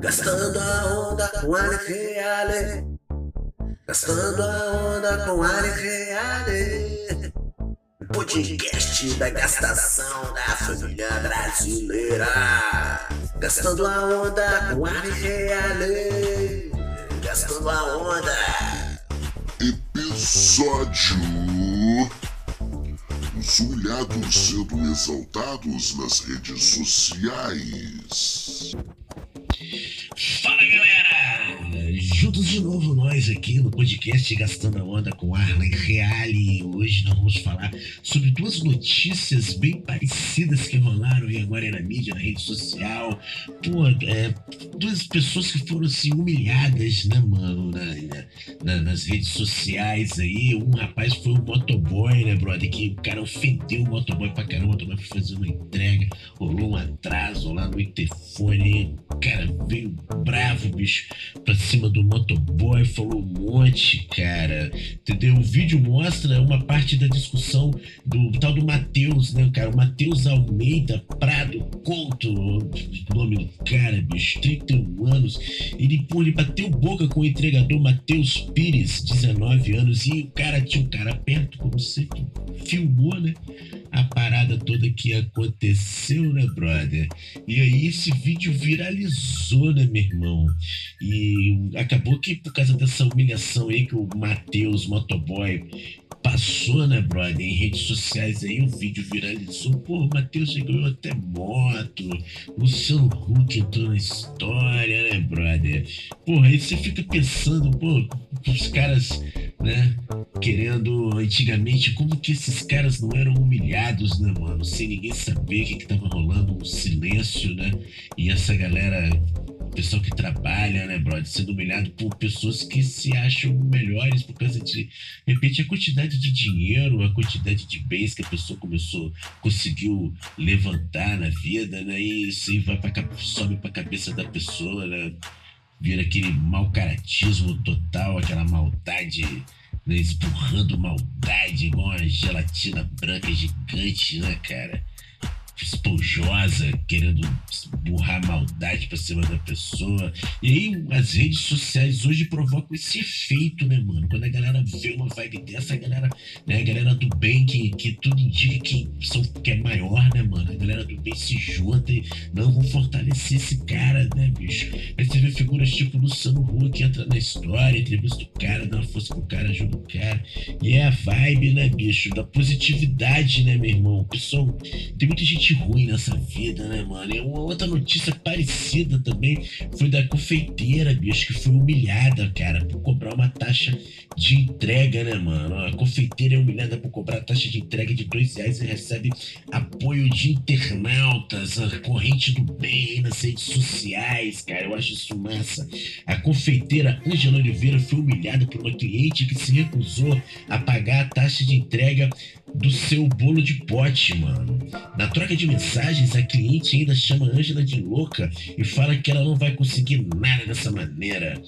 Gastando a onda com Ale Reale. Gastando a onda com Ale Reale. Podcast da gastação da família brasileira. Gastando a onda com Ale Reale. Gastando a onda. Episódio. Os humilhados sendo exaltados nas redes sociais. Aqui no podcast Gastando a Onda com Arlen Reale. Hoje nós vamos falar sobre duas notícias bem parecidas que rolaram aí agora na mídia, na rede social. Pô, é, duas pessoas que foram assim humilhadas, né, mano, na, na, nas redes sociais aí. Um rapaz foi um motoboy, né, brother? Que o cara ofendeu o motoboy pra caramba. O motoboy foi fazer uma entrega, rolou um atraso lá no interfone. O cara veio bravo, bicho, pra cima do motoboy, falou um monte, cara. Entendeu? O vídeo mostra uma parte da discussão do tal do Matheus, né, cara? O Matheus Almeida Prado Couto, o nome do cara, bicho, 31 anos. Ele, pô, ele bateu boca com o entregador Matheus Pires, 19 anos, e o cara tinha um cara perto, como você filmou, né? A parada toda que aconteceu, né, brother? E aí esse vídeo viralizou, né, meu irmão? E acabou que por causa dessa humilhação aí que o Matheus Motoboy passou, né, brother? Em redes sociais aí o vídeo viralizou. Pô, o Matheus ganhou até moto. Luciano Huck entrou na história, né, brother? Porra, aí você fica pensando, pô, os caras, né, querendo antigamente, como que esses caras não eram humilhados, né, mano? Sem ninguém saber o que, que tava rolando, um silêncio, né? E essa galera pessoal que trabalha, né, brother, sendo humilhado por pessoas que se acham melhores por causa de, de repente, a quantidade de dinheiro, a quantidade de bens que a pessoa começou, conseguiu levantar na vida, né, e isso aí vai pra, sobe pra cabeça da pessoa, né, vira aquele mau caratismo total, aquela maldade, né, espurrando maldade, igual uma gelatina branca gigante, né, cara esponjosa, querendo burrar maldade pra cima da pessoa. E aí as redes sociais hoje provocam esse efeito, né, mano? Quando a galera vê uma vibe dessa, a galera, né, a galera do bem, que, que tudo indica que, são, que é maior, né, mano? A galera do bem se junta e não vão fortalecer esse cara, né, bicho? Aí você vê figuras tipo Luciano Rua que entra na história, entrevista o cara, força pro cara, ajuda o cara. E é a vibe, né, bicho? Da positividade, né, meu irmão? O pessoal, tem muita gente ruim nessa vida, né, mano? E uma outra notícia parecida também foi da confeiteira, bicho, que foi humilhada, cara, por cobrar uma taxa de entrega, né, mano? A confeiteira é humilhada por cobrar taxa de entrega de dois reais e recebe apoio de internautas, a corrente do bem nas redes sociais, cara. Eu acho isso massa. A confeiteira Angela Oliveira foi humilhada por uma cliente que se recusou a pagar a taxa de entrega do seu bolo de pote, mano. Na troca de mensagens, a cliente ainda chama a Angela de louca e fala que ela não vai conseguir nada dessa maneira.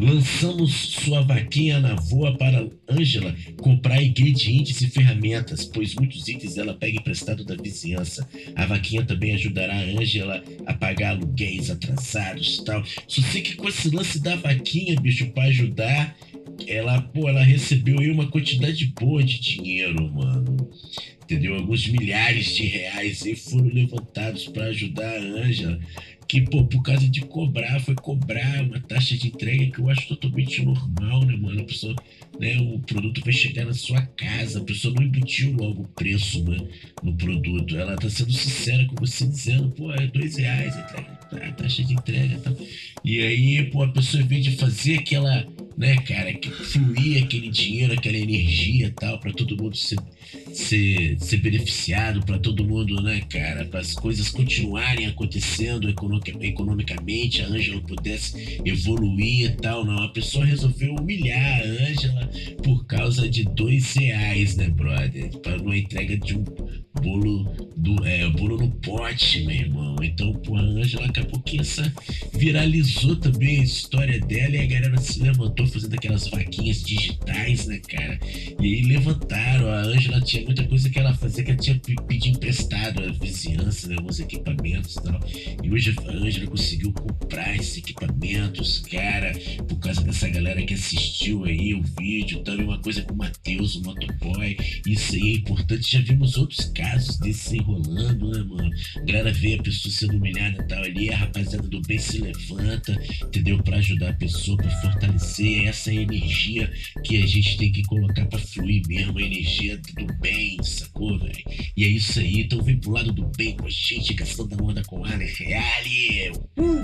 Lançamos sua vaquinha na voa para Angela comprar ingredientes e ferramentas, pois muitos itens ela pega emprestado da vizinhança. A vaquinha também ajudará a Angela a pagar aluguéis atrasados e tal. Só sei que com esse lance da vaquinha, bicho, para ajudar, ela, pô, ela recebeu aí uma quantidade boa de dinheiro, mano. Entendeu? Alguns milhares de reais aí foram levantados para ajudar a Ângela que, pô, por causa de cobrar, foi cobrar uma taxa de entrega que eu acho totalmente normal, né, mano? A pessoa, né, o produto vai chegar na sua casa, a pessoa não embutiu logo o preço, né, no produto. Ela tá sendo sincera com você, dizendo, pô, é dois reais a, entrega, a taxa de entrega e tal. E aí, pô, a pessoa, em vez de fazer aquela, né, cara, que fluir aquele dinheiro, aquela energia tal, para todo mundo ser, ser, ser beneficiado, para todo mundo, né, cara, para as coisas continuarem acontecendo economicamente, a Ângela pudesse evoluir e tal, não. A pessoa resolveu humilhar a Ângela por causa de dois reais, né, brother? Para uma entrega de um bolo do é, bolo no pote, meu irmão. Então, pô, a Ângela acabou que essa viralizou também a história dela e a galera se levantou fazendo aquelas vaquinhas digitais, né, cara? E aí levantaram. A Ângela tinha muita coisa que ela fazia que ela tinha pedido emprestado à vizinhança, né, alguns equipamentos e tal. E hoje a Ângela conseguiu comprar esses equipamentos, cara, por causa dessa galera que assistiu aí o vídeo. Também uma coisa com o Matheus, o motoboy. Isso aí é importante. Já vimos outros casos desses enrolando, né, mano? A galera vê a pessoa sendo humilhada e tal ali, a rapaziada do bem se levanta, entendeu? Pra ajudar a pessoa, pra fortalecer essa energia que a gente tem que colocar pra fluir mesmo, a energia do bem, sacou, velho? E é isso aí, então vem pro lado do bem com a gente, gastando a onda com Alex Reale. Uh!